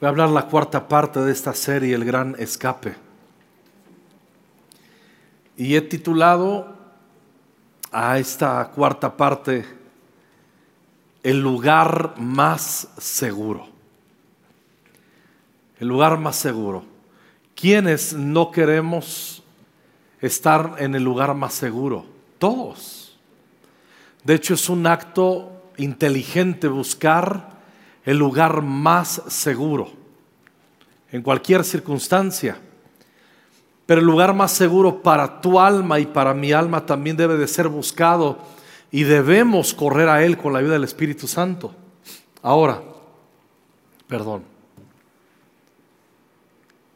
Voy a hablar la cuarta parte de esta serie, El Gran Escape. Y he titulado a esta cuarta parte El lugar más seguro. El lugar más seguro. ¿Quiénes no queremos estar en el lugar más seguro? Todos. De hecho, es un acto inteligente buscar el lugar más seguro en cualquier circunstancia. Pero el lugar más seguro para tu alma y para mi alma también debe de ser buscado y debemos correr a Él con la ayuda del Espíritu Santo. Ahora, perdón.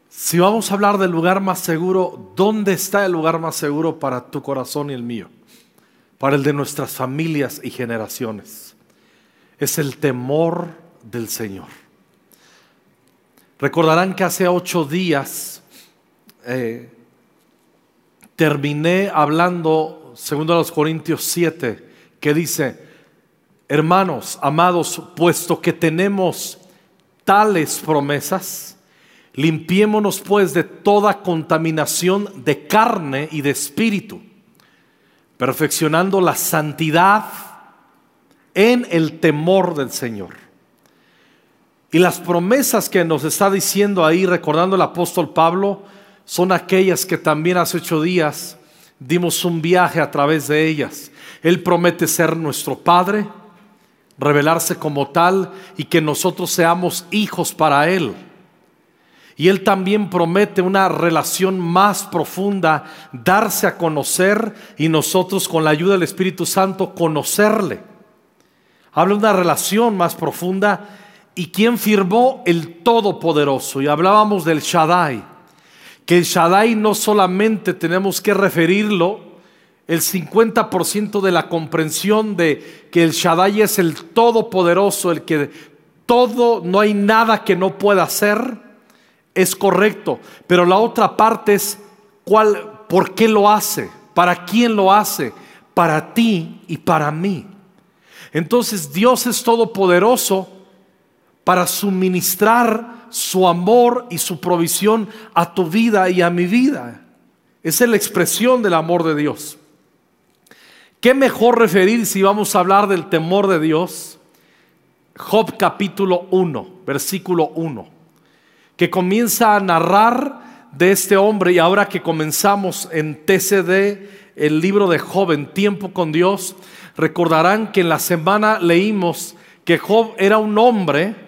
Si vamos a hablar del lugar más seguro, ¿dónde está el lugar más seguro para tu corazón y el mío? Para el de nuestras familias y generaciones. Es el temor del Señor. Recordarán que hace ocho días eh, terminé hablando, segundo a los Corintios 7, que dice, hermanos, amados, puesto que tenemos tales promesas, limpiémonos pues de toda contaminación de carne y de espíritu, perfeccionando la santidad en el temor del Señor. Y las promesas que nos está diciendo ahí, recordando el apóstol Pablo, son aquellas que también hace ocho días dimos un viaje a través de ellas. Él promete ser nuestro Padre, revelarse como tal y que nosotros seamos hijos para Él. Y Él también promete una relación más profunda, darse a conocer y nosotros con la ayuda del Espíritu Santo conocerle. Habla de una relación más profunda ¿Y quién firmó? El Todopoderoso. Y hablábamos del Shaddai. Que el Shaddai no solamente tenemos que referirlo, el 50% de la comprensión de que el Shaddai es el Todopoderoso, el que todo, no hay nada que no pueda hacer, es correcto. Pero la otra parte es cuál, por qué lo hace, para quién lo hace, para ti y para mí. Entonces Dios es todopoderoso para suministrar su amor y su provisión a tu vida y a mi vida. Esa es la expresión del amor de Dios. ¿Qué mejor referir si vamos a hablar del temor de Dios? Job capítulo 1, versículo 1, que comienza a narrar de este hombre y ahora que comenzamos en TCD, el libro de Job en tiempo con Dios, recordarán que en la semana leímos que Job era un hombre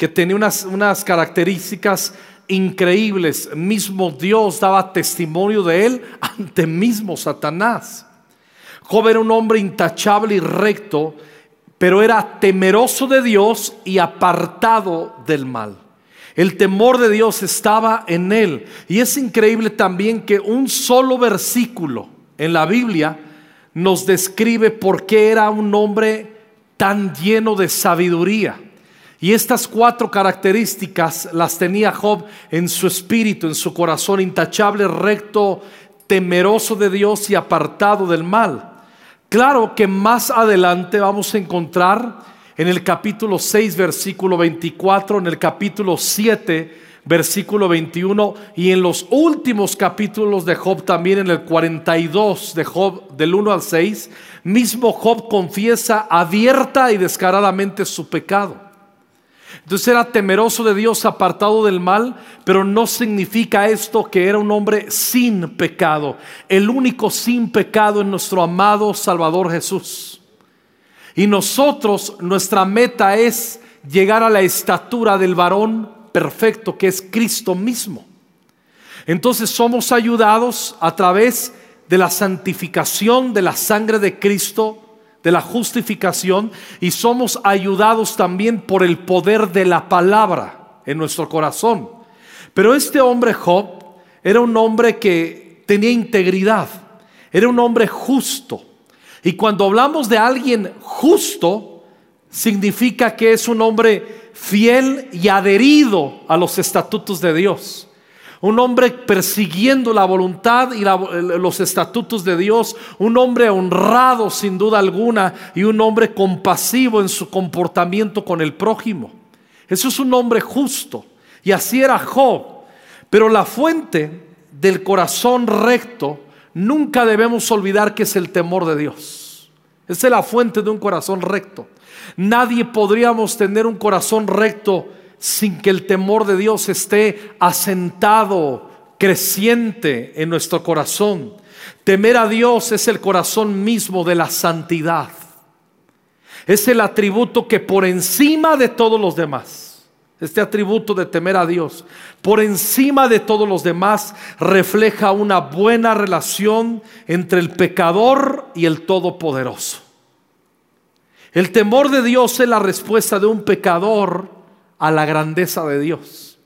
que tenía unas, unas características increíbles. Mismo Dios daba testimonio de él ante mismo Satanás. Job era un hombre intachable y recto, pero era temeroso de Dios y apartado del mal. El temor de Dios estaba en él. Y es increíble también que un solo versículo en la Biblia nos describe por qué era un hombre tan lleno de sabiduría. Y estas cuatro características las tenía Job en su espíritu, en su corazón, intachable, recto, temeroso de Dios y apartado del mal. Claro que más adelante vamos a encontrar en el capítulo 6, versículo 24, en el capítulo 7, versículo 21 y en los últimos capítulos de Job también en el 42 de Job del 1 al 6, mismo Job confiesa abierta y descaradamente su pecado. Entonces era temeroso de Dios, apartado del mal, pero no significa esto que era un hombre sin pecado. El único sin pecado es nuestro amado Salvador Jesús. Y nosotros, nuestra meta es llegar a la estatura del varón perfecto, que es Cristo mismo. Entonces somos ayudados a través de la santificación de la sangre de Cristo de la justificación y somos ayudados también por el poder de la palabra en nuestro corazón. Pero este hombre Job era un hombre que tenía integridad, era un hombre justo. Y cuando hablamos de alguien justo, significa que es un hombre fiel y adherido a los estatutos de Dios. Un hombre persiguiendo la voluntad y los estatutos de Dios. Un hombre honrado sin duda alguna y un hombre compasivo en su comportamiento con el prójimo. Eso es un hombre justo. Y así era Job. Pero la fuente del corazón recto, nunca debemos olvidar que es el temor de Dios. Esa es la fuente de un corazón recto. Nadie podríamos tener un corazón recto sin que el temor de Dios esté asentado, creciente en nuestro corazón. Temer a Dios es el corazón mismo de la santidad. Es el atributo que por encima de todos los demás, este atributo de temer a Dios, por encima de todos los demás, refleja una buena relación entre el pecador y el Todopoderoso. El temor de Dios es la respuesta de un pecador a la grandeza de Dios.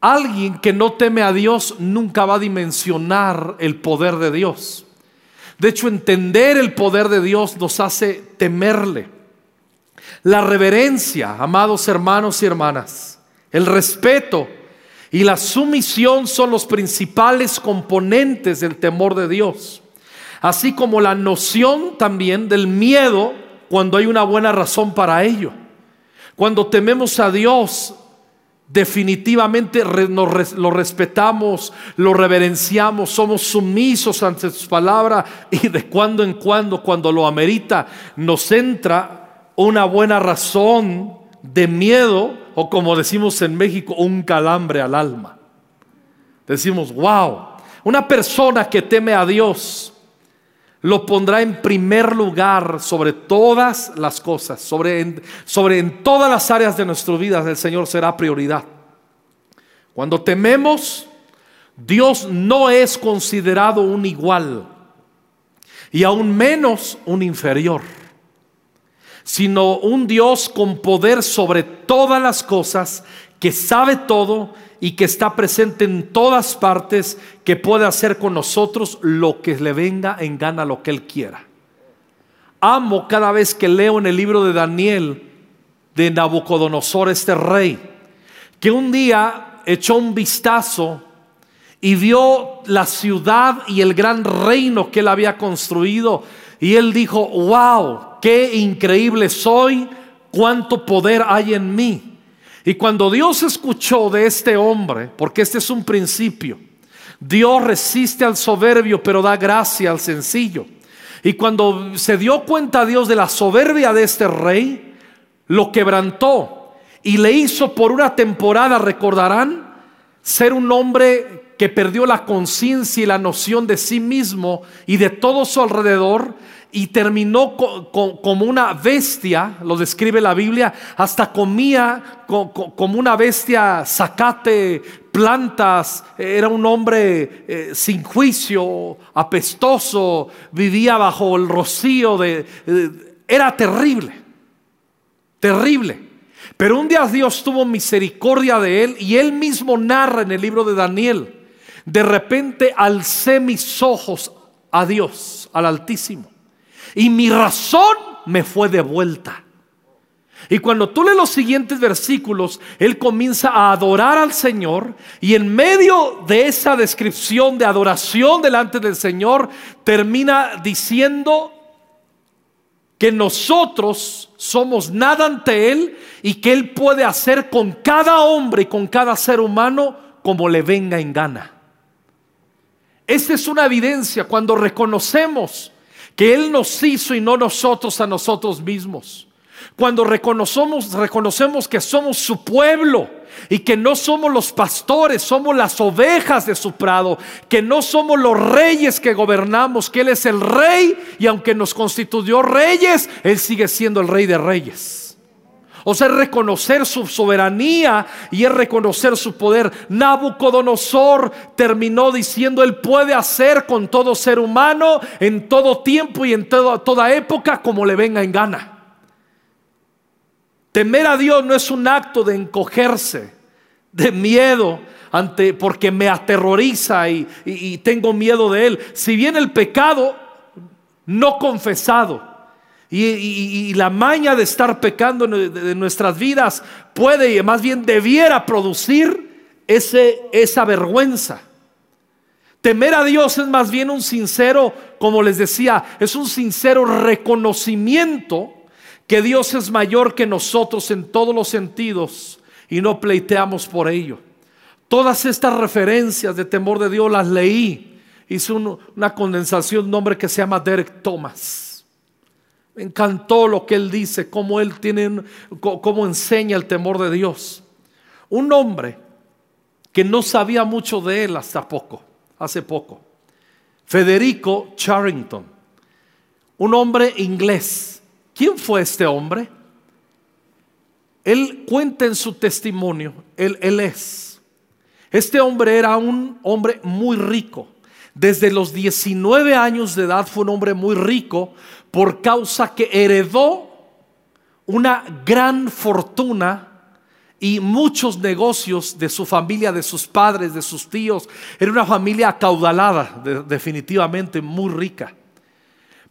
Alguien que no teme a Dios nunca va a dimensionar el poder de Dios. De hecho, entender el poder de Dios nos hace temerle. La reverencia, amados hermanos y hermanas, el respeto y la sumisión son los principales componentes del temor de Dios. Así como la noción también del miedo cuando hay una buena razón para ello. Cuando tememos a Dios, definitivamente lo respetamos, lo reverenciamos, somos sumisos ante su palabra y de cuando en cuando, cuando lo amerita, nos entra una buena razón de miedo o como decimos en México, un calambre al alma. Decimos, wow, una persona que teme a Dios lo pondrá en primer lugar sobre todas las cosas, sobre en, sobre en todas las áreas de nuestra vida, el Señor será prioridad. Cuando tememos, Dios no es considerado un igual y aún menos un inferior, sino un Dios con poder sobre todas las cosas, que sabe todo y que está presente en todas partes, que puede hacer con nosotros lo que le venga en gana, lo que Él quiera. Amo cada vez que leo en el libro de Daniel de Nabucodonosor, este rey, que un día echó un vistazo y vio la ciudad y el gran reino que él había construido. Y él dijo, wow, qué increíble soy, cuánto poder hay en mí. Y cuando Dios escuchó de este hombre, porque este es un principio, Dios resiste al soberbio, pero da gracia al sencillo. Y cuando se dio cuenta Dios de la soberbia de este rey, lo quebrantó y le hizo por una temporada, recordarán, ser un hombre que perdió la conciencia y la noción de sí mismo y de todo su alrededor y terminó como una bestia, lo describe la Biblia, hasta comía como una bestia zacate, plantas, era un hombre eh, sin juicio, apestoso, vivía bajo el rocío de... era terrible, terrible. Pero un día Dios tuvo misericordia de él y él mismo narra en el libro de Daniel, de repente alcé mis ojos a Dios, al Altísimo y mi razón me fue devuelta. Y cuando tú lees los siguientes versículos, él comienza a adorar al Señor y en medio de esa descripción de adoración delante del Señor, termina diciendo que nosotros somos nada ante Él y que Él puede hacer con cada hombre y con cada ser humano como le venga en gana. Esta es una evidencia cuando reconocemos que Él nos hizo y no nosotros a nosotros mismos. Cuando reconocemos, reconocemos que somos su pueblo y que no somos los pastores, somos las ovejas de su prado, que no somos los reyes que gobernamos, que Él es el rey y aunque nos constituyó reyes, Él sigue siendo el rey de reyes. O sea, reconocer su soberanía y es reconocer su poder. Nabucodonosor terminó diciendo, Él puede hacer con todo ser humano, en todo tiempo y en toda época, como le venga en gana. Temer a Dios no es un acto de encogerse, de miedo, ante, porque me aterroriza y, y tengo miedo de Él. Si bien el pecado no confesado, y, la maña de estar pecando en, nuestras vidas puede, y más bien debiera producir ese, esa vergüenza. Temer a Dios es más bien un sincero, como les decía, es un sincero reconocimiento que Dios es mayor que nosotros en todos los sentidos y no pleiteamos por ello. Todas estas referencias de temor de Dios las leí. Hice una condensación de un nombre que se llama Derek Thomas. Encantó lo que él dice, cómo él tiene, cómo enseña el temor de Dios. Un hombre que no sabía mucho de él hasta poco, hace poco. Federico Charrington, un hombre inglés. ¿Quién fue este hombre? Él cuenta en su testimonio, él, él es. Este hombre era un hombre muy rico. Desde los 19 años de edad fue un hombre muy rico por causa que heredó una gran fortuna y muchos negocios de su familia, de sus padres, de sus tíos. Era una familia acaudalada, definitivamente muy rica.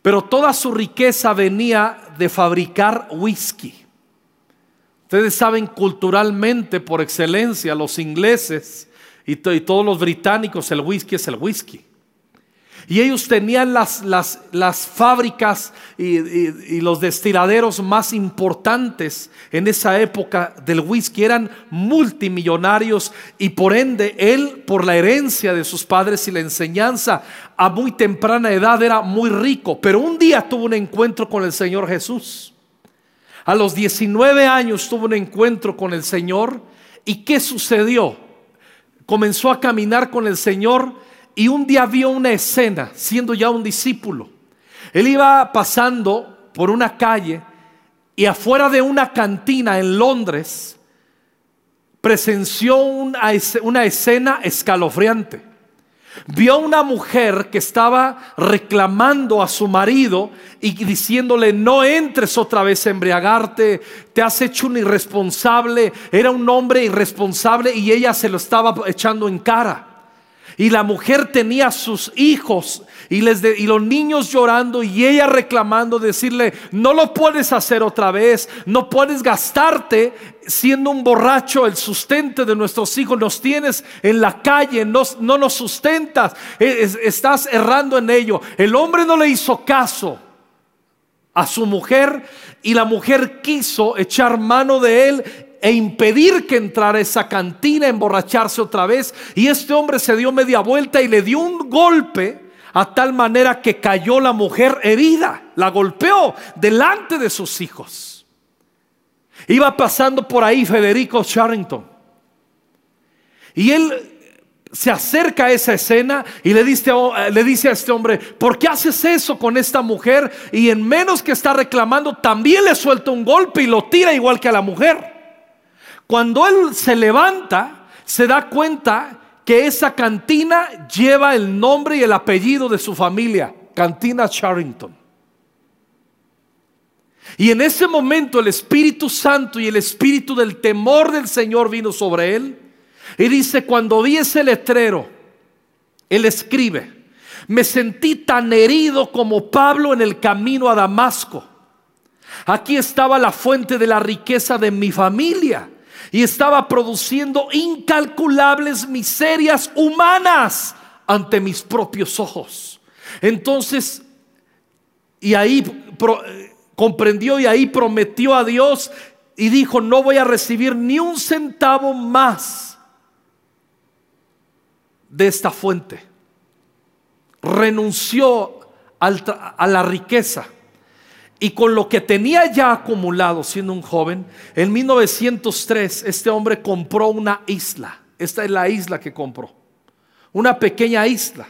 Pero toda su riqueza venía de fabricar whisky. Ustedes saben culturalmente por excelencia, los ingleses y, y todos los británicos, el whisky es el whisky. Y ellos tenían las, las, las fábricas y, y, los destiladeros más importantes en esa época del whisky. Eran multimillonarios y por ende él, por la herencia de sus padres y la enseñanza, a muy temprana edad era muy rico. Pero un día tuvo un encuentro con el Señor Jesús. A los 19 años tuvo un encuentro con el Señor. ¿Y qué sucedió? Comenzó a caminar con el Señor y un día vio una escena, siendo ya un discípulo. Él iba pasando por una calle y afuera de una cantina en Londres presenció una, escena escalofriante. Vio una mujer que estaba reclamando a su marido y diciéndole, no entres otra vez a embriagarte, te has hecho un irresponsable. Era un hombre irresponsable y ella se lo estaba echando en cara. Y la mujer tenía sus hijos y, les y los niños llorando y ella reclamando, decirle, no lo puedes hacer otra vez, no puedes gastarte siendo un borracho el sustento de nuestros hijos, nos tienes en la calle, no, no nos sustentas, e, estás errando en ello. El hombre no le hizo caso a su mujer y la mujer quiso echar mano de él e impedir que entrara esa cantina, emborracharse otra vez. Y este hombre se dio media vuelta y le dio un golpe a tal manera que cayó la mujer herida, la golpeó delante de sus hijos. Iba pasando por ahí Federico Charrington. Y él se acerca a esa escena y le dice, le dice, a este hombre, ¿por qué haces eso con esta mujer? Y en menos que está reclamando, también le suelta un golpe y lo tira igual que a la mujer. Cuando él se levanta, se da cuenta que esa cantina lleva el nombre y el apellido de su familia, Cantina Charrington. Y en ese momento el Espíritu Santo y el Espíritu del temor del Señor vino sobre él. Y dice, cuando vi ese letrero, él escribe, me sentí tan herido como Pablo en el camino a Damasco. Aquí estaba la fuente de la riqueza de mi familia y estaba produciendo incalculables miserias humanas ante mis propios ojos. Entonces, y ahí comprendió y ahí prometió a Dios y dijo, no voy a recibir ni un centavo más de esta fuente. Renunció a la riqueza y con lo que tenía ya acumulado siendo un joven, en 1903 este hombre compró una isla. Esta es la isla que compró. Una pequeña isla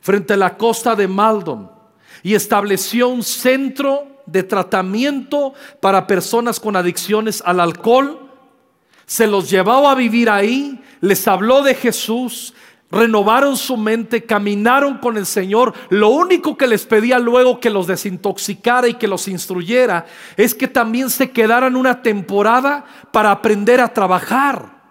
frente a la costa de Maldon. Y estableció un centro de tratamiento para personas con adicciones al alcohol. Se los llevaba a vivir ahí, les habló de Jesús, renovaron su mente, caminaron con el Señor. Lo único que les pedía luego que los desintoxicara y que los instruyera es que también se quedaran una temporada para aprender a trabajar.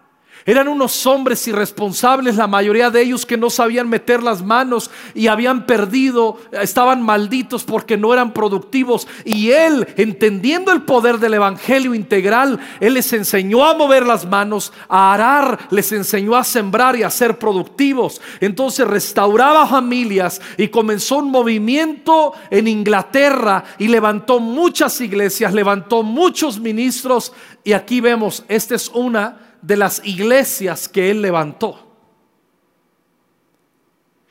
Eran unos hombres irresponsables, la mayoría de ellos que no sabían meter las manos y habían perdido, estaban malditos porque no eran productivos. Y él, entendiendo el poder del Evangelio integral, él les enseñó a mover las manos, a arar, les enseñó a sembrar y a ser productivos. Entonces restauraba familias y comenzó un movimiento en Inglaterra y levantó muchas iglesias, levantó muchos ministros. Y aquí vemos, esta es una de las iglesias que él levantó.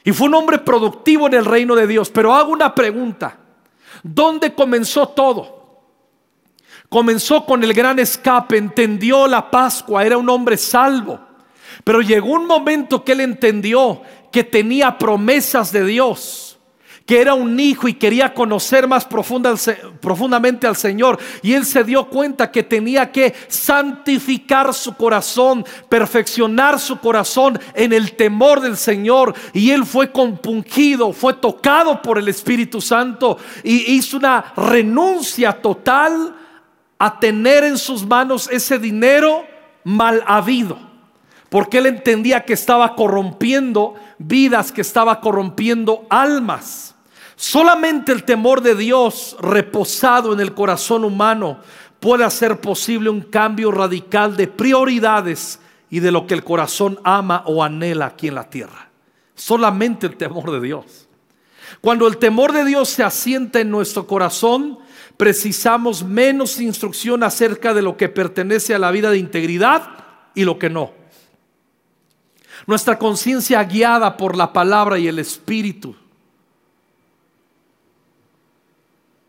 Y fue un hombre productivo en el reino de Dios. Pero hago una pregunta. ¿Dónde comenzó todo? Comenzó con el gran escape, entendió la Pascua, era un hombre salvo. Pero llegó un momento que él entendió que tenía promesas de Dios que era un hijo y quería conocer más profundamente al Señor. Y él se dio cuenta que tenía que santificar su corazón, perfeccionar su corazón en el temor del Señor. Y él fue compungido, fue tocado por el Espíritu Santo y hizo una renuncia total a tener en sus manos ese dinero mal habido. Porque él entendía que estaba corrompiendo vidas, que estaba corrompiendo almas. Solamente el temor de Dios reposado en el corazón humano puede hacer posible un cambio radical de prioridades y de lo que el corazón ama o anhela aquí en la tierra. Solamente el temor de Dios. Cuando el temor de Dios se asienta en nuestro corazón, precisamos menos instrucción acerca de lo que pertenece a la vida de integridad y lo que no. Nuestra conciencia guiada por la palabra y el Espíritu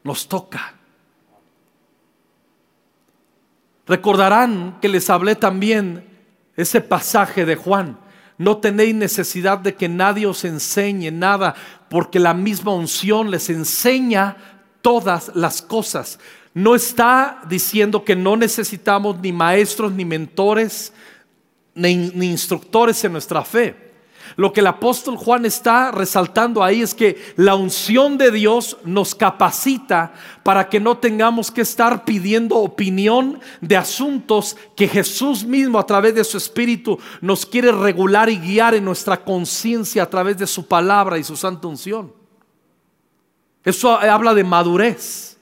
nos toca. Recordarán que les hablé también ese pasaje de Juan. No tenéis necesidad de que nadie os enseñe nada, porque la misma unción les enseña todas las cosas. No está diciendo que no necesitamos ni maestros, ni mentores, ni, instructores en nuestra fe. Lo que el apóstol Juan está resaltando ahí es que la unción de Dios nos capacita para que no tengamos que estar pidiendo opinión de asuntos que Jesús mismo a través de su Espíritu nos quiere regular y guiar en nuestra conciencia a través de su palabra y su santa unción. Eso habla de madurez.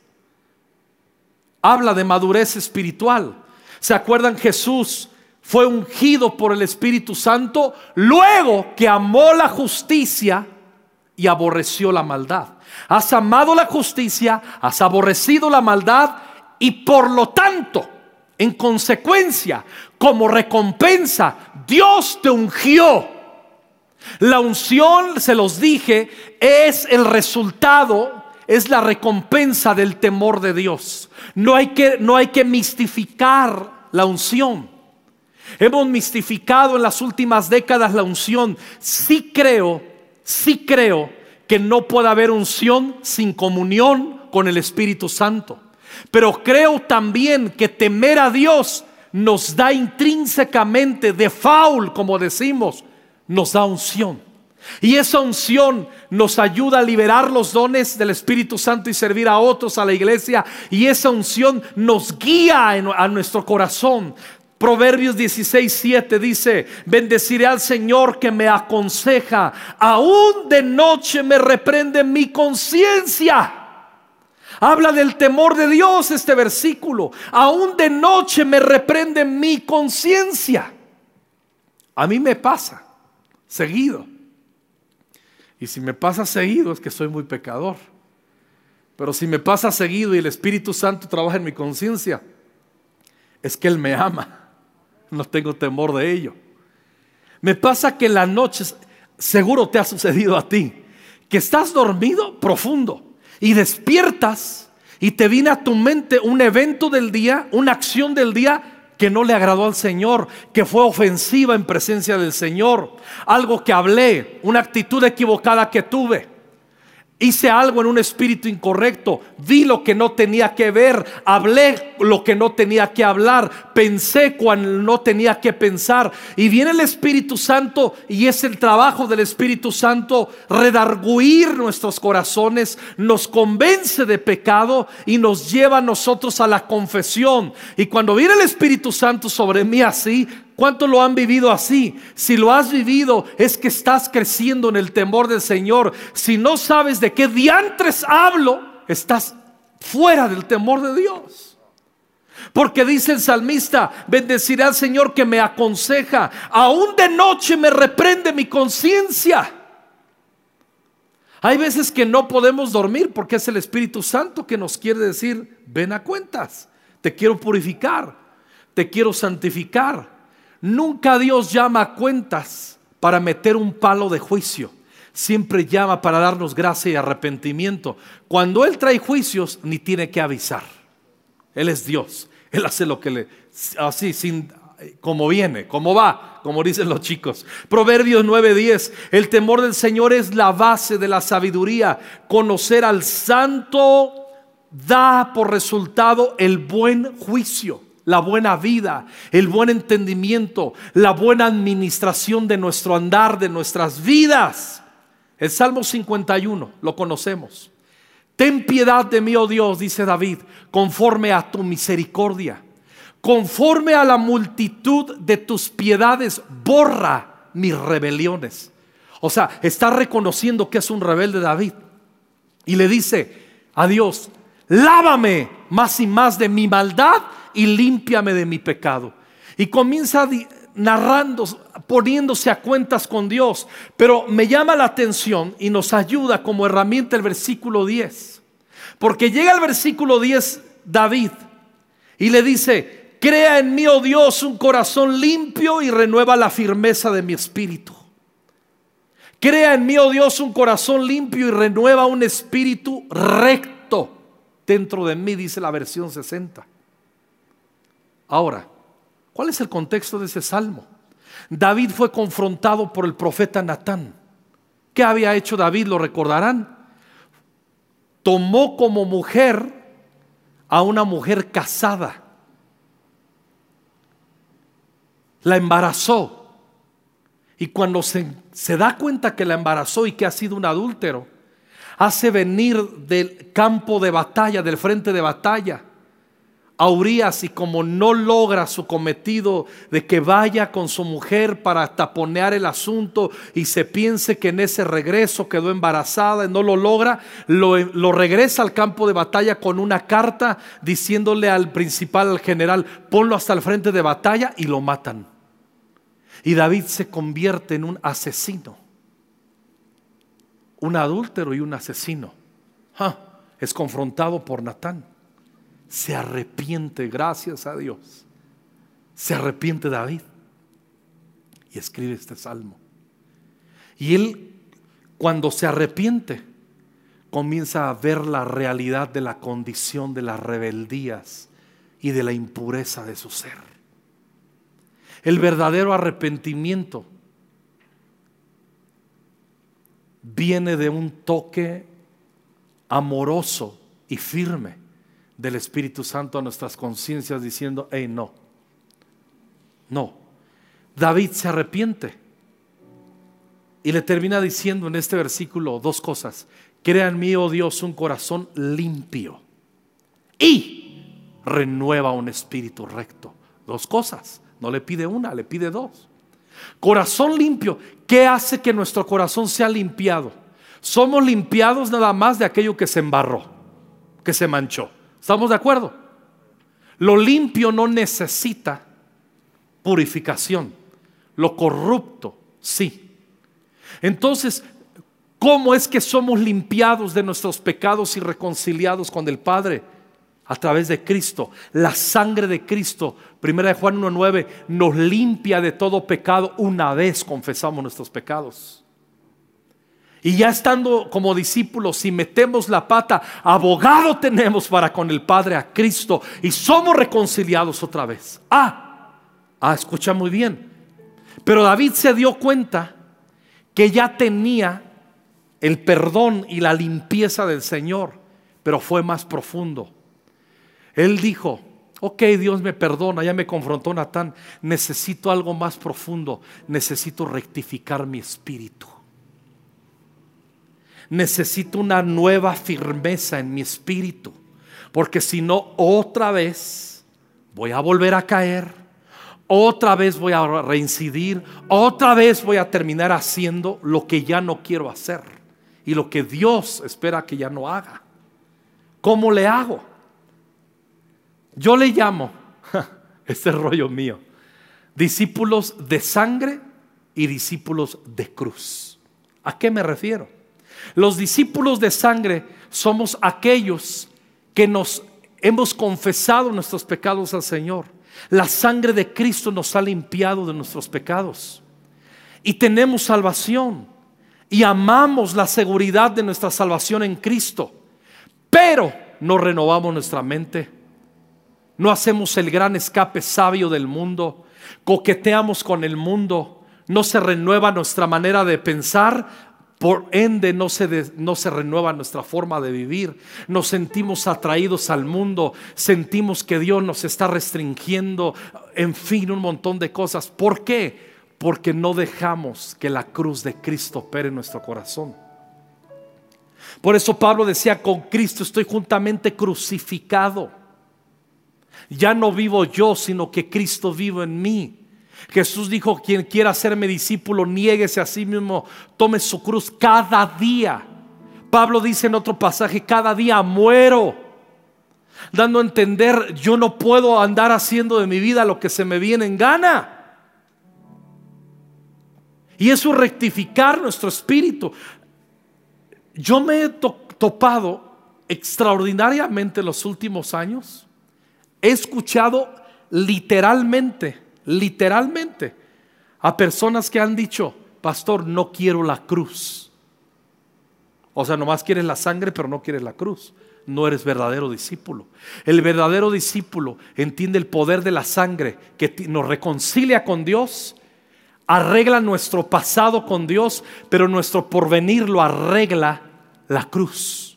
Habla de madurez espiritual. ¿Se acuerdan Jesús? Fue ungido por el Espíritu Santo luego que amó la justicia y aborreció la maldad. Has amado la justicia, has aborrecido la maldad y por lo tanto, en consecuencia, como recompensa, Dios te ungió. La unción, se los dije, es el resultado, es la recompensa del temor de Dios. No hay que, no hay que mistificar la unción. Hemos mistificado en las últimas décadas la unción. Sí creo, sí creo que no puede haber unción sin comunión con el Espíritu Santo. Pero creo también que temer a Dios nos da intrínsecamente, de faul, como decimos, nos da unción. Y esa unción nos ayuda a liberar los dones del Espíritu Santo y servir a otros, a la iglesia. Y esa unción nos guía a nuestro corazón. Proverbios 16, 7 dice, bendeciré al Señor que me aconseja, aún de noche me reprende mi conciencia. Habla del temor de Dios este versículo, aún de noche me reprende mi conciencia. A mí me pasa seguido. Y si me pasa seguido es que soy muy pecador. Pero si me pasa seguido y el Espíritu Santo trabaja en mi conciencia, es que Él me ama no tengo temor de ello. Me pasa que en las noches, seguro te ha sucedido a ti, que estás dormido profundo y despiertas y te viene a tu mente un evento del día, una acción del día que no le agradó al Señor, que fue ofensiva en presencia del Señor, algo que hablé, una actitud equivocada que tuve. Hice algo en un espíritu incorrecto, vi lo que no tenía que ver, hablé lo que no tenía que hablar, pensé cuando no tenía que pensar. Y viene el Espíritu Santo y es el trabajo del Espíritu Santo redarguir nuestros corazones, nos convence de pecado y nos lleva a nosotros a la confesión. Y cuando viene el Espíritu Santo sobre mí así, ¿Cuánto lo han vivido así? Si lo has vivido es que estás creciendo en el temor del Señor. Si no sabes de qué diantres hablo, estás fuera del temor de Dios. Porque dice el salmista, bendeciré al Señor que me aconseja, aún de noche me reprende mi conciencia. Hay veces que no podemos dormir porque es el Espíritu Santo que nos quiere decir, ven a cuentas, te quiero purificar, te quiero santificar. Nunca Dios llama a cuentas para meter un palo de juicio. Siempre llama para darnos gracia y arrepentimiento. Cuando Él trae juicios, ni tiene que avisar. Él es Dios. Él hace lo que le... Así, sin, como viene, como va, como dicen los chicos. Proverbios 9:10, el temor del Señor es la base de la sabiduría. Conocer al santo da por resultado el buen juicio la buena vida, el buen entendimiento, la buena administración de nuestro andar, de nuestras vidas. El Salmo 51 lo conocemos. Ten piedad de mí, oh Dios, dice David, conforme a tu misericordia, conforme a la multitud de tus piedades, borra mis rebeliones. O sea, está reconociendo que es un rebelde David. Y le dice a Dios, lávame más y más de mi maldad y límpiame de mi pecado. Y comienza narrando, poniéndose a cuentas con Dios. Pero me llama la atención y nos ayuda como herramienta el versículo 10. Porque llega el versículo 10 David y le dice, crea en mí, oh Dios, un corazón limpio y renueva la firmeza de mi espíritu. Crea en mí, oh Dios, un corazón limpio y renueva un espíritu recto dentro de mí, dice la versión 60. Ahora, ¿cuál es el contexto de ese salmo? David fue confrontado por el profeta Natán. ¿Qué había hecho David? Lo recordarán. Tomó como mujer a una mujer casada. La embarazó. Y cuando se, se, da cuenta que la embarazó y que ha sido un adúltero, hace venir del campo de batalla, del frente de batalla, a y como no logra su cometido de que vaya con su mujer para taponear el asunto y se piense que en ese regreso quedó embarazada y no lo logra, lo, regresa al campo de batalla con una carta diciéndole al principal, al general, ponlo hasta el frente de batalla y lo matan. Y David se convierte en un asesino, un adúltero y un asesino. Es confrontado por Natán se arrepiente, gracias a Dios. Se arrepiente David y escribe este salmo. Y él, cuando se arrepiente, comienza a ver la realidad de la condición de las rebeldías y de la impureza de su ser. El verdadero arrepentimiento viene de un toque amoroso y firme del Espíritu Santo a nuestras conciencias diciendo, hey, no, no. David se arrepiente y le termina diciendo en este versículo dos cosas. Crea en mí, oh Dios, un corazón limpio y renueva un espíritu recto. Dos cosas. No le pide una, le pide dos. Corazón limpio. ¿Qué hace que nuestro corazón sea limpiado? Somos limpiados nada más de aquello que se embarró, que se manchó. ¿Estamos de acuerdo? Lo limpio no necesita purificación. Lo corrupto, sí. Entonces, ¿cómo es que somos limpiados de nuestros pecados y reconciliados con el Padre? A través de Cristo. La sangre de Cristo, primera de Juan 1.9, nos limpia de todo pecado una vez confesamos nuestros pecados. Y ya estando como discípulos, si metemos la pata, abogado tenemos para con el Padre a Cristo y somos reconciliados otra vez. Ah, ah, escucha muy bien. Pero David se dio cuenta que ya tenía el perdón y la limpieza del Señor, pero fue más profundo. Él dijo, ok, Dios me perdona, ya me confrontó Natán, necesito algo más profundo, necesito rectificar mi espíritu necesito una nueva firmeza en mi espíritu, porque si no, otra vez voy a volver a caer, otra vez voy a reincidir, otra vez voy a terminar haciendo lo que ya no quiero hacer y lo que Dios espera que ya no haga. ¿Cómo le hago? Yo le llamo, este rollo mío, discípulos de sangre y discípulos de cruz. ¿A qué me refiero? Los discípulos de sangre somos aquellos que nos hemos confesado nuestros pecados al Señor. La sangre de Cristo nos ha limpiado de nuestros pecados. Y tenemos salvación. Y amamos la seguridad de nuestra salvación en Cristo. Pero no renovamos nuestra mente. No hacemos el gran escape sabio del mundo. Coqueteamos con el mundo. No se renueva nuestra manera de pensar por ende no se, no se renueva nuestra forma de vivir. Nos sentimos atraídos al mundo. Sentimos que Dios nos está restringiendo. En fin, un montón de cosas. ¿Por qué? Porque no dejamos que la cruz de Cristo opere en nuestro corazón. Por eso Pablo decía, con Cristo estoy juntamente crucificado. Ya no vivo yo, sino que Cristo vive en mí. Jesús dijo, quien quiera hacerme discípulo, niéguese a sí mismo, tome su cruz cada día. Pablo dice en otro pasaje, cada día muero, dando a entender, yo no puedo andar haciendo de mi vida lo que se me viene en gana. Y eso es rectificar nuestro espíritu. Yo me he topado extraordinariamente en los últimos años. He escuchado literalmente literalmente, a personas que han dicho, pastor, no quiero la cruz. O sea, nomás quieres la sangre, pero no quieres la cruz. No eres verdadero discípulo. El verdadero discípulo entiende el poder de la sangre que nos reconcilia con Dios, arregla nuestro pasado con Dios, pero nuestro porvenir lo arregla la cruz.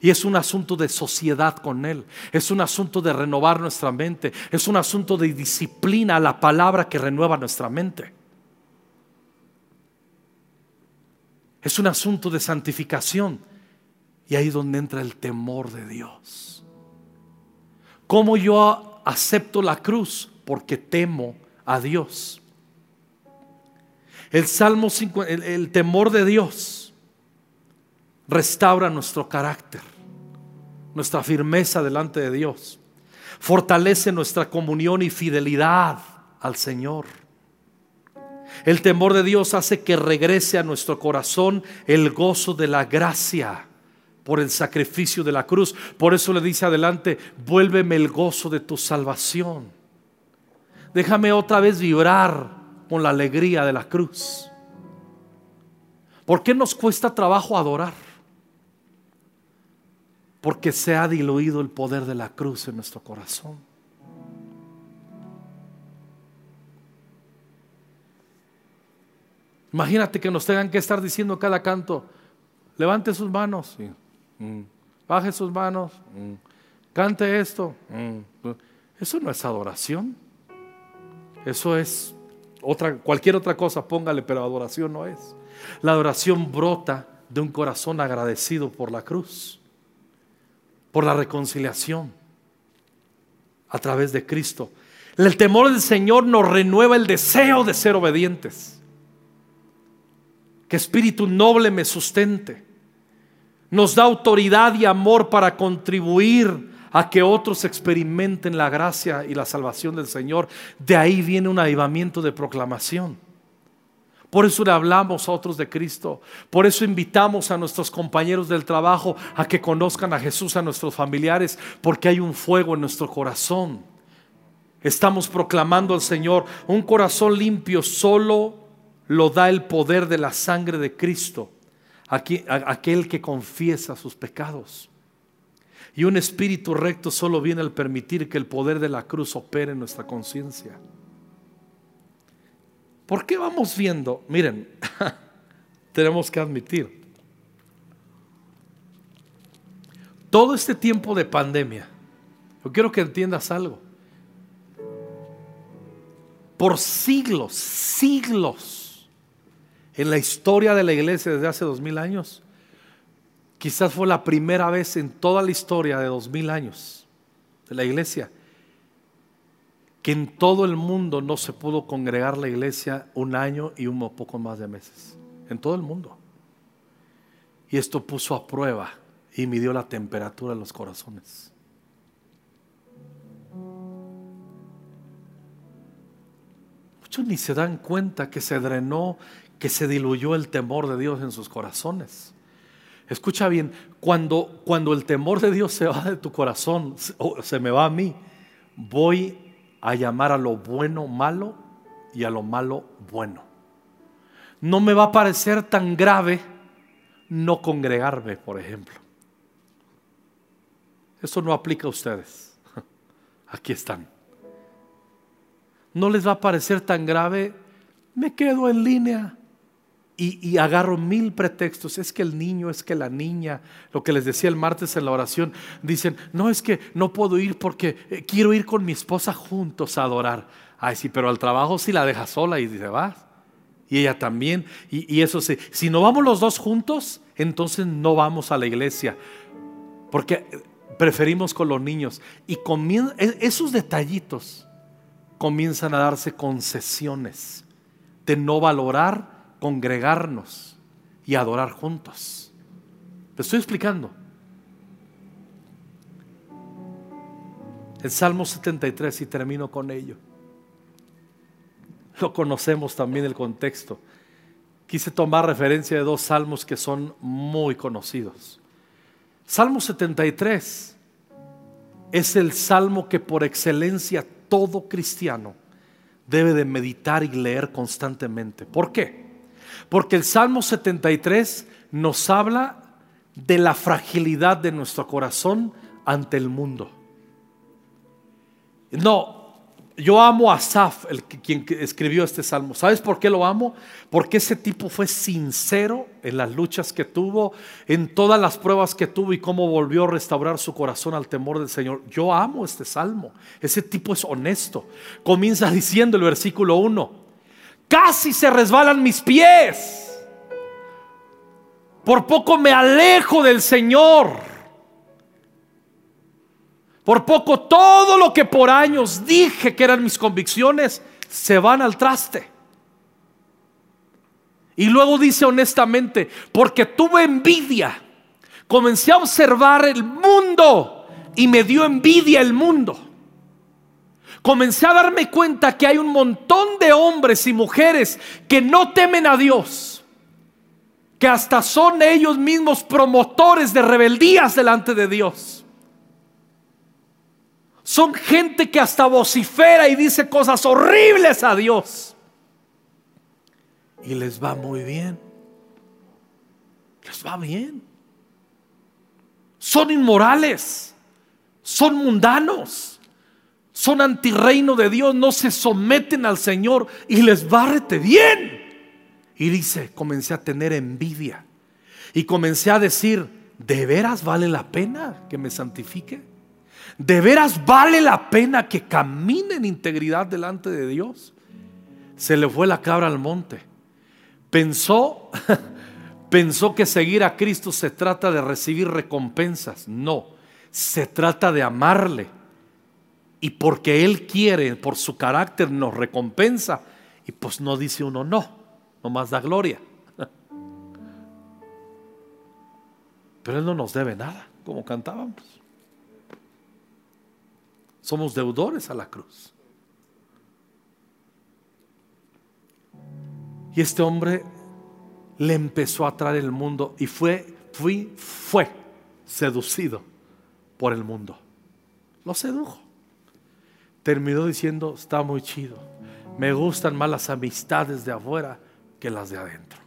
Y es un asunto de sociedad con Él. Es un asunto de renovar nuestra mente. Es un asunto de disciplina a la palabra que renueva nuestra mente. Es un asunto de santificación. Y ahí es donde entra el temor de Dios. ¿Cómo yo acepto la cruz? Porque temo a Dios. El Salmo 5, el temor de Dios restaura nuestro carácter, nuestra firmeza delante de Dios, fortalece nuestra comunión y fidelidad al Señor. El temor de Dios hace que regrese a nuestro corazón el gozo de la gracia por el sacrificio de la cruz. Por eso le dice adelante, vuélveme el gozo de tu salvación. Déjame otra vez vibrar con la alegría de la cruz. ¿Por qué nos cuesta trabajo adorar? Porque se ha diluido el poder de la cruz en nuestro corazón. Imagínate que nos tengan que estar diciendo cada canto, levante sus manos, mm. baje sus manos, mm. cante esto. Mm. Eso no es adoración. Eso es otra, cualquier otra cosa, póngale, pero adoración no es. La adoración brota de un corazón agradecido por la cruz por la reconciliación a través de Cristo. El temor del Señor nos renueva el deseo de ser obedientes. Que espíritu noble me sustente. Nos da autoridad y amor para contribuir a que otros experimenten la gracia y la salvación del Señor. De ahí viene un avivamiento de proclamación. Por eso le hablamos a otros de Cristo. Por eso invitamos a nuestros compañeros del trabajo a que conozcan a Jesús, a nuestros familiares, porque hay un fuego en nuestro corazón. Estamos proclamando al Señor un corazón limpio solo lo da el poder de la sangre de Cristo, aquel que confiesa sus pecados. Y un espíritu recto solo viene al permitir que el poder de la cruz opere en nuestra conciencia. ¿Por qué vamos viendo? Miren, tenemos que admitir, todo este tiempo de pandemia, yo quiero que entiendas algo. Por siglos, siglos, en la historia de la iglesia desde hace dos mil años, quizás fue la primera vez en toda la historia de dos mil años de la iglesia que en todo el mundo no se pudo congregar la iglesia un año y un poco más de meses. En todo el mundo. Y esto puso a prueba y midió la temperatura de los corazones. Muchos ni se dan cuenta que se drenó, que se diluyó el temor de Dios en sus corazones. Escucha bien, cuando, cuando el temor de Dios se va de tu corazón, o se me va a mí, voy a llamar a lo bueno malo y a lo malo bueno. No me va a parecer tan grave no congregarme, por ejemplo. Eso no aplica a ustedes. Aquí están. No les va a parecer tan grave, me quedo en línea y, agarro mil pretextos. Es que el niño, es que la niña, lo que les decía el martes en la oración, dicen, no es que no puedo ir porque eh, quiero ir con mi esposa juntos a adorar. Ay, sí, pero al trabajo sí la deja sola y dice, vas. Y ella también. Y, eso sí, si no vamos los dos juntos, entonces no vamos a la iglesia. Porque preferimos con los niños. Y e, esos detallitos comienzan a darse concesiones de no valorar congregarnos y adorar juntos. Te estoy explicando. El Salmo 73 y termino con ello. Lo conocemos también el contexto. Quise tomar referencia de dos salmos que son muy conocidos. Salmo 73 es el salmo que por excelencia todo cristiano debe de meditar y leer constantemente. ¿Por qué? Porque el Salmo 73 nos habla de la fragilidad de nuestro corazón ante el mundo. No, yo amo a Asaf, el quien escribió este salmo. ¿Sabes por qué lo amo? Porque ese tipo fue sincero en las luchas que tuvo, en todas las pruebas que tuvo y cómo volvió a restaurar su corazón al temor del Señor. Yo amo este salmo. Ese tipo es honesto. Comienza diciendo el versículo 1 casi se resbalan mis pies. Por poco me alejo del Señor. Por poco todo lo que por años dije que eran mis convicciones se van al traste. Y luego dice honestamente, porque tuve envidia, comencé a observar el mundo y me dio envidia el mundo comencé a darme cuenta que hay un montón de hombres y mujeres que no temen a Dios, que hasta son ellos mismos promotores de rebeldías delante de Dios. Son gente que hasta vocifera y dice cosas horribles a Dios. Y les va muy bien. Les va bien. Son inmorales. Son mundanos son antirreino de Dios, no se someten al Señor y les barrete bien. Y dice, comencé a tener envidia y comencé a decir, ¿de veras vale la pena que me santifique? ¿De veras vale la pena que camine en integridad delante de Dios? Se le fue la cabra al monte. Pensó, pensó que seguir a Cristo se trata de recibir recompensas. No, se trata de amarle y porque Él quiere, por su carácter, nos recompensa. Y pues no dice uno no, nomás da gloria. Pero Él no nos debe nada, como cantábamos. Somos deudores a la cruz. Y este hombre le empezó a traer el mundo y fue, fui, fue seducido por el mundo. Lo sedujo terminó diciendo, está muy chido. Me gustan más las amistades de afuera que las de adentro.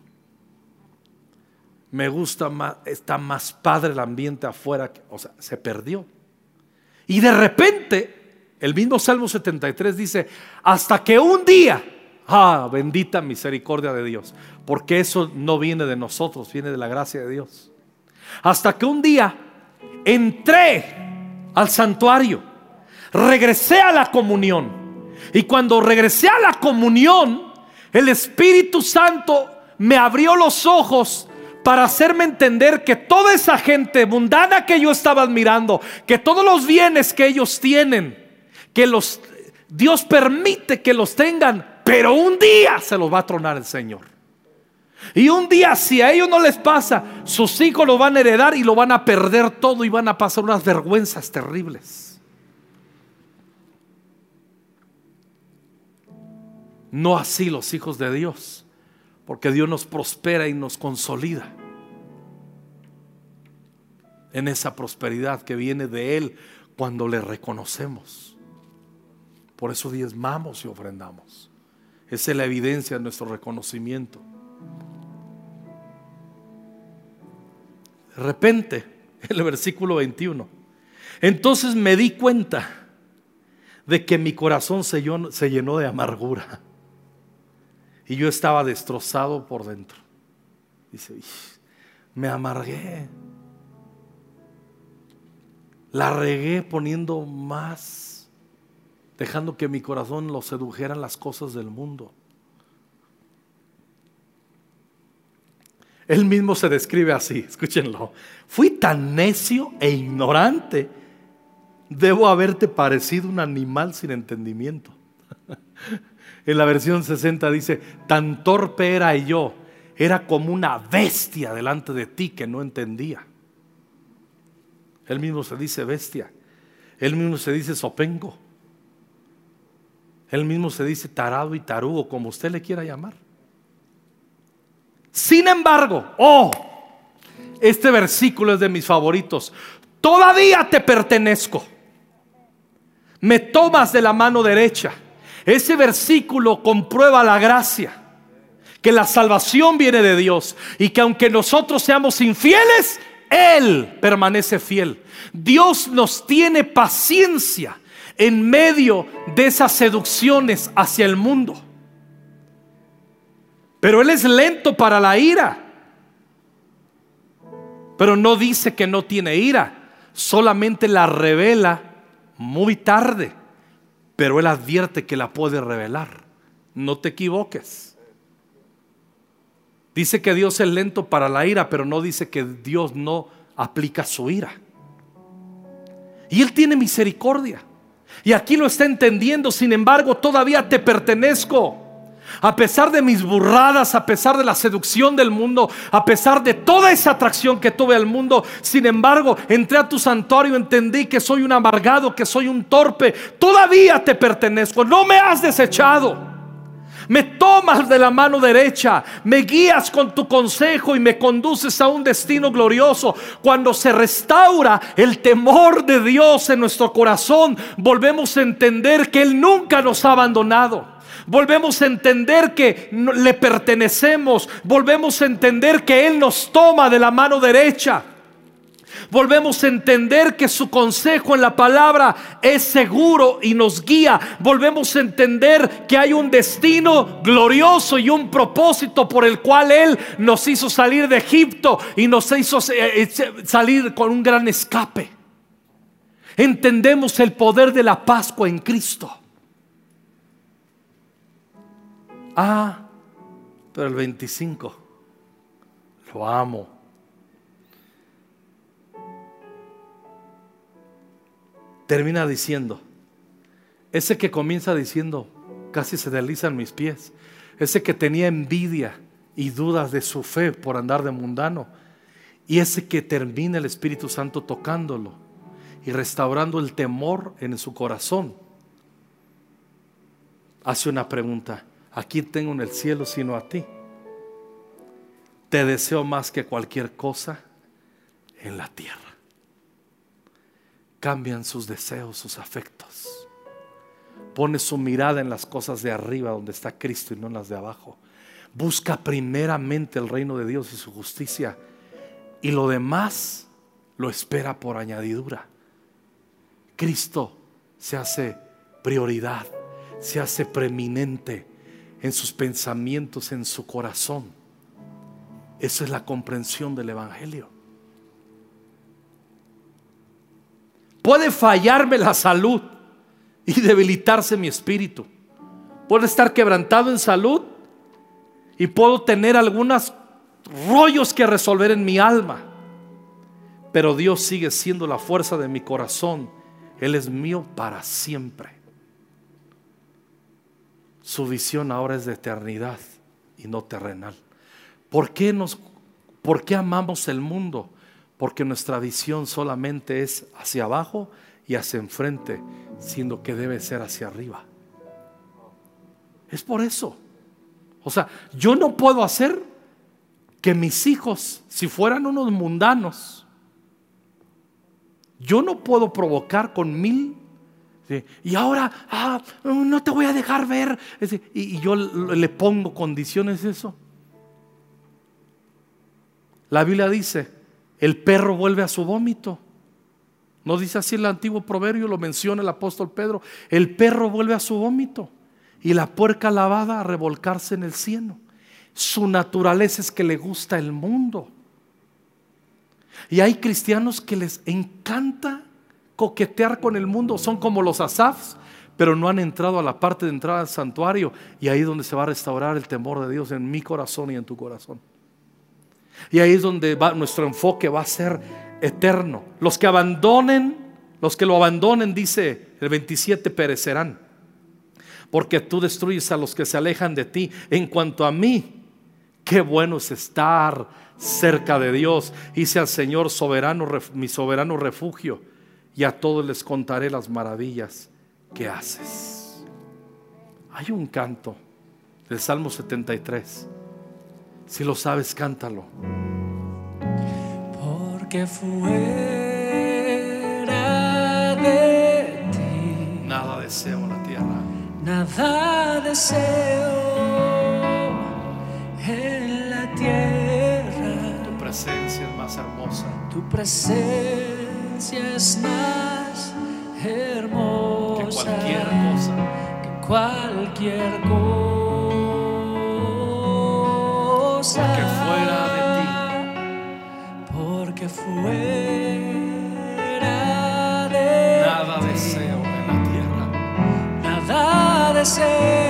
Me gusta más, está más padre el ambiente afuera. o sea, se perdió. Y de repente, el mismo Salmo 73 dice, hasta que un día, ah, bendita misericordia de Dios, porque eso no viene de nosotros, viene de la gracia de Dios. Hasta que un día entré al santuario regresé a la comunión. Y cuando regresé a la comunión, el Espíritu Santo me abrió los ojos para hacerme entender que toda esa gente mundana que yo estaba admirando, que todos los bienes que ellos tienen, que los Dios permite que los tengan, pero un día se los va a tronar el Señor. Y un día si a ellos no les pasa, sus hijos lo van a heredar y lo van a perder todo y van a pasar unas vergüenzas terribles. No así los hijos de Dios, porque Dios nos prospera y nos consolida en esa prosperidad que viene de Él cuando le reconocemos. Por eso diezmamos y ofrendamos. Esa es la evidencia de nuestro reconocimiento. De repente, en el versículo 21, entonces me di cuenta de que mi corazón se llenó, de amargura y yo estaba destrozado por dentro. Dice, me amargué. La regué poniendo más, dejando que mi corazón lo sedujeran las cosas del mundo. Él mismo se describe así, escúchenlo. Fui tan necio e ignorante, debo haberte parecido un animal sin entendimiento. en la versión 60 dice, tan torpe era yo, era como una bestia delante de ti que no entendía. Él mismo se dice bestia. Él mismo se dice sopengo. Él mismo se dice tarado y tarugo, como usted le quiera llamar. Sin embargo, oh, este versículo es de mis favoritos. Todavía te pertenezco. Me tomas de la mano derecha. Ese versículo comprueba la gracia que la salvación viene de Dios y que aunque nosotros seamos infieles, él permanece fiel. Dios nos tiene paciencia en medio de esas seducciones hacia el mundo. Pero Él es lento para la ira. Pero no dice que no tiene ira, solamente la revela muy tarde. Pero Él advierte que la puede revelar. No te equivoques. Dice que Dios es lento para la ira, pero no dice que Dios no aplica su ira. Y Él tiene misericordia. Y aquí lo está entendiendo, sin embargo, todavía te pertenezco. A pesar de mis burradas, a pesar de la seducción del mundo, a pesar de toda esa atracción que tuve al mundo, sin embargo, entré a tu santuario, entendí que soy un amargado, que soy un torpe, todavía te pertenezco, no me has desechado me tomas de la mano derecha, me guías con tu consejo y me conduces a un destino glorioso. Cuando se restaura el temor de Dios en nuestro corazón, volvemos a entender que Él nunca nos ha abandonado. Volvemos a entender que le pertenecemos. Volvemos a entender que Él nos toma de la mano derecha volvemos a entender que su consejo en la palabra es seguro y nos guía. Volvemos a entender que hay un destino glorioso y un propósito por el cual Él nos hizo salir de Egipto y nos hizo eh, eh, salir con un gran escape. Entendemos el poder de la Pascua en Cristo. Ah, pero el 25, lo amo. termina diciendo, ese que comienza diciendo, casi se deslizan mis pies, ese que tenía envidia y dudas de su fe por andar de mundano, y ese que termina el Espíritu Santo tocándolo y restaurando el temor en su corazón, hace una pregunta, aquí tengo en el cielo sino a ti. Te deseo más que cualquier cosa en la tierra cambian sus deseos, sus afectos. Pone su mirada en las cosas de arriba donde está Cristo y no en las de abajo. Busca primeramente el reino de Dios y su justicia y lo demás lo espera por añadidura. Cristo se hace prioridad, se hace preeminente en sus pensamientos, en su corazón. Esa es la comprensión del Evangelio. Puede fallarme la salud y debilitarse mi espíritu. Puede estar quebrantado en salud y puedo tener algunos rollos que resolver en mi alma. Pero Dios sigue siendo la fuerza de mi corazón. Él es mío para siempre. Su visión ahora es de eternidad y no terrenal. ¿Por qué, nos, ¿Por qué amamos el mundo? porque nuestra visión solamente es hacia abajo y hacia enfrente, siendo que debe ser hacia arriba. Es por eso. O sea, yo no puedo hacer que mis hijos, si fueran unos mundanos, yo no puedo provocar con mil Sí, Y ahora, ah, no te voy a dejar ver. Ese- Y, y yo le pongo condiciones eso. La Biblia dice, el perro vuelve a su vómito. No dice así el antiguo proverbio, lo menciona el apóstol Pedro. El perro vuelve a su vómito y la puerca lavada a revolcarse en el cieno. Su naturaleza es que le gusta el mundo. Y hay cristianos que les encanta coquetear con el mundo. Son como los asafs, pero no han entrado a la parte de entrada al santuario. Y ahí es donde se va a restaurar el temor de Dios en mi corazón y en tu corazón. Y ahí es donde va, nuestro enfoque va a ser eterno. Los que abandonen, los que lo abandonen, dice el 27, perecerán. Porque tú destruyes a los que se alejan de ti. En cuanto a mí, qué bueno es estar cerca de Dios. Hice al Señor soberano, mi soberano refugio. Y a todos les contaré las maravillas que haces. Hay un canto del Salmo 73. Si lo sabes, cántalo. Porque fuera de ti Nada deseo en la tierra. nada deseo en la tierra. Tu presencia es más hermosa. Tu presencia es más hermosa Que cualquier cosa. que cualquier cosa. Porque fuera de Porque fuera de Nada ti, deseo en la tierra. nada deseo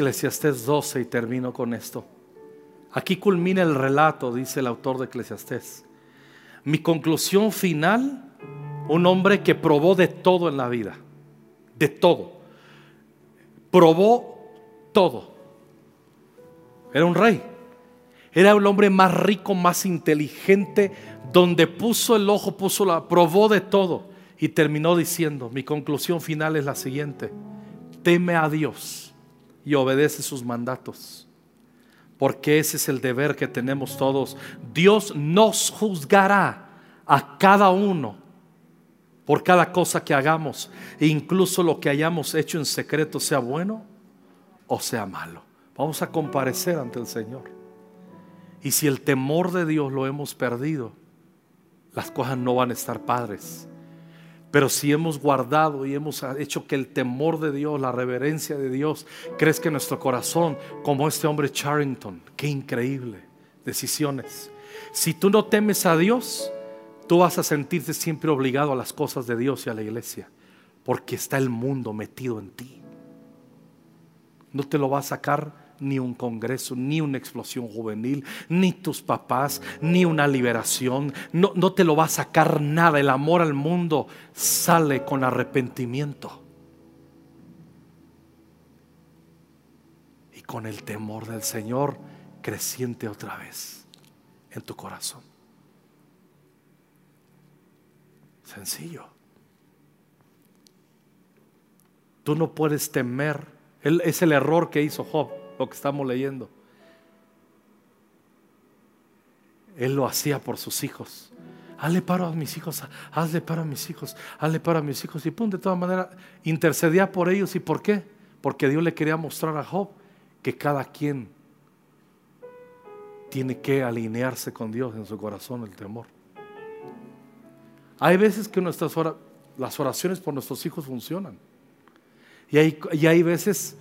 Eclesiastés 12 y termino con esto. Aquí culmina el relato, dice el autor de Eclesiastés. Mi conclusión final, un hombre que probó de todo en la vida, de todo. Probó todo. Era un rey. Era el hombre más rico, más inteligente, donde puso el ojo, puso la, probó de todo y terminó diciendo, mi conclusión final es la siguiente, teme a Dios y obedece sus mandatos, porque ese es el deber que tenemos todos. Dios nos juzgará a cada uno por cada cosa que hagamos, e incluso lo que hayamos hecho en secreto, sea bueno o sea malo. Vamos a comparecer ante el Señor. Y si el temor de Dios lo hemos perdido, las cosas no van a estar padres. Pero si hemos guardado y hemos hecho que el temor de Dios, la reverencia de Dios, crezca en nuestro corazón, como este hombre Charrington, qué increíble decisiones. Si tú no temes a Dios, tú vas a sentirte siempre obligado a las cosas de Dios y a la iglesia, porque está el mundo metido en ti. No te lo va a sacar ni un congreso, ni una explosión juvenil, ni tus papás, ni una liberación. No, no te lo va a sacar nada. El amor al mundo sale con arrepentimiento. Y con el temor del Señor creciente otra vez en tu corazón. Sencillo. Tú no puedes temer. Es el error que hizo Job, lo que estamos leyendo. Él lo hacía por sus hijos. Hazle paro a mis hijos, hazle paro a mis hijos, hazle paro a mis hijos. Y pum, de todas maneras, intercedía por ellos. ¿Y por qué? Porque Dios le quería mostrar a Job que cada quien tiene que alinearse con Dios en su corazón, el temor. Hay veces que nuestras las oraciones por nuestros hijos funcionan. Y hay, y hay veces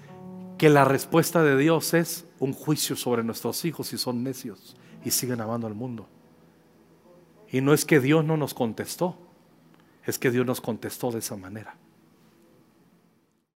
que la respuesta de Dios es un juicio sobre nuestros hijos si son necios y siguen amando al mundo. Y no es que Dios no nos contestó, es que Dios nos contestó de esa manera.